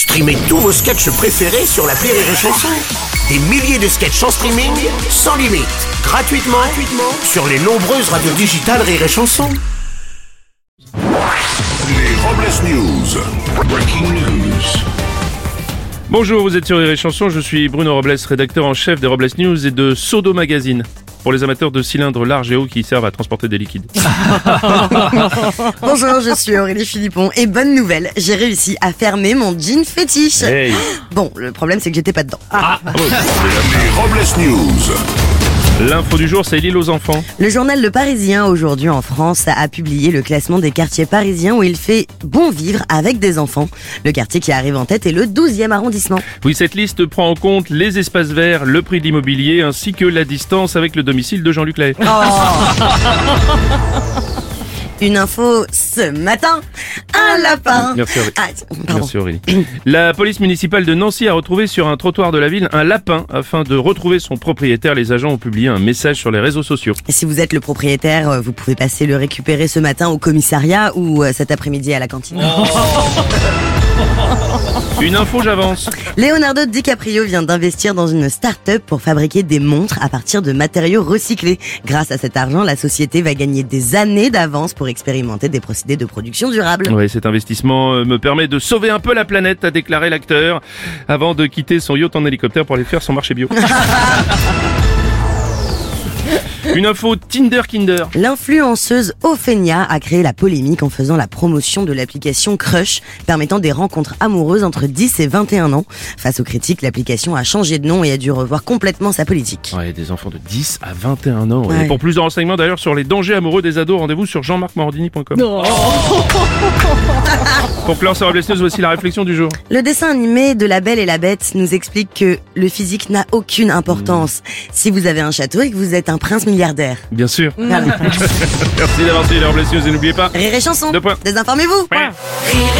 Streamez tous vos sketchs préférés sur la Rire et Chanson. Des milliers de sketchs en streaming, sans limite, gratuitement, gratuitement sur les nombreuses radios digitales Rire et Chanson. Les Robles News. Breaking news. Bonjour, vous êtes sur Rire et Chanson, je suis Bruno Robles, rédacteur en chef des Robles News et de Sodo Magazine. Pour les amateurs de cylindres larges et hauts qui servent à transporter des liquides. Bonjour, je suis Aurélie Philippon et bonne nouvelle, j'ai réussi à fermer mon jean fétiche. Hey. Bon, le problème c'est que j'étais pas dedans. Les Robles News. L'info du jour, c'est l'île aux enfants. Le journal Le Parisien aujourd'hui en France a publié le classement des quartiers parisiens où il fait bon vivre avec des enfants. Le quartier qui arrive en tête est le 12e arrondissement. Oui, cette liste prend en compte les espaces verts, le prix de l'immobilier ainsi que la distance avec le domicile de Jean-Luc Lahaye. Une info ce matin, un lapin. Merci, Aurélie. Ah. Merci Aurélie. La police municipale de Nancy a retrouvé sur un trottoir de la ville un lapin. Afin de retrouver son propriétaire, les agents ont publié un message sur les réseaux sociaux. Si vous êtes le propriétaire, euh, vous pouvez passer le récupérer ce matin au commissariat ou euh, cet après-midi à la cantine. Une info, j'avance. Leonardo DiCaprio vient d'investir dans une start-up pour fabriquer des montres à partir de matériaux recyclés. Grâce à cet argent, la société va gagner des années d'avance pour expérimenter des procédés de production durables. Ouais, cet investissement euh, me permet de sauver un peu la planète, a déclaré l'acteur, avant de quitter son yacht en hélicoptère pour aller faire son marché bio. Une info Tinder Kinder. L'influenceuse Ophenia a créé la polémique en faisant la promotion de l'application Crush, permettant des rencontres amoureuses entre 10 et 21 ans. Face aux critiques, l'application a changé de nom et a dû revoir complètement sa politique. Ouais, des enfants de 10 à 21 ans. ouais. Et pour plus de renseignements d'ailleurs sur les dangers amoureux des ados, rendez-vous sur jean-marc-morandini.com. pour clore Robles News, voici la réflexion du jour. Le dessin animé de La Belle et la Bête nous explique que le physique n'a aucune importance. Si vous avez un château et que vous êtes un prince milliardaire. Bien sûr. Merci d'avoir suivi les Robles News et n'oubliez pas... Rire et chanson. Deux points. Désinformez-vous. Ouais. Rire et chanson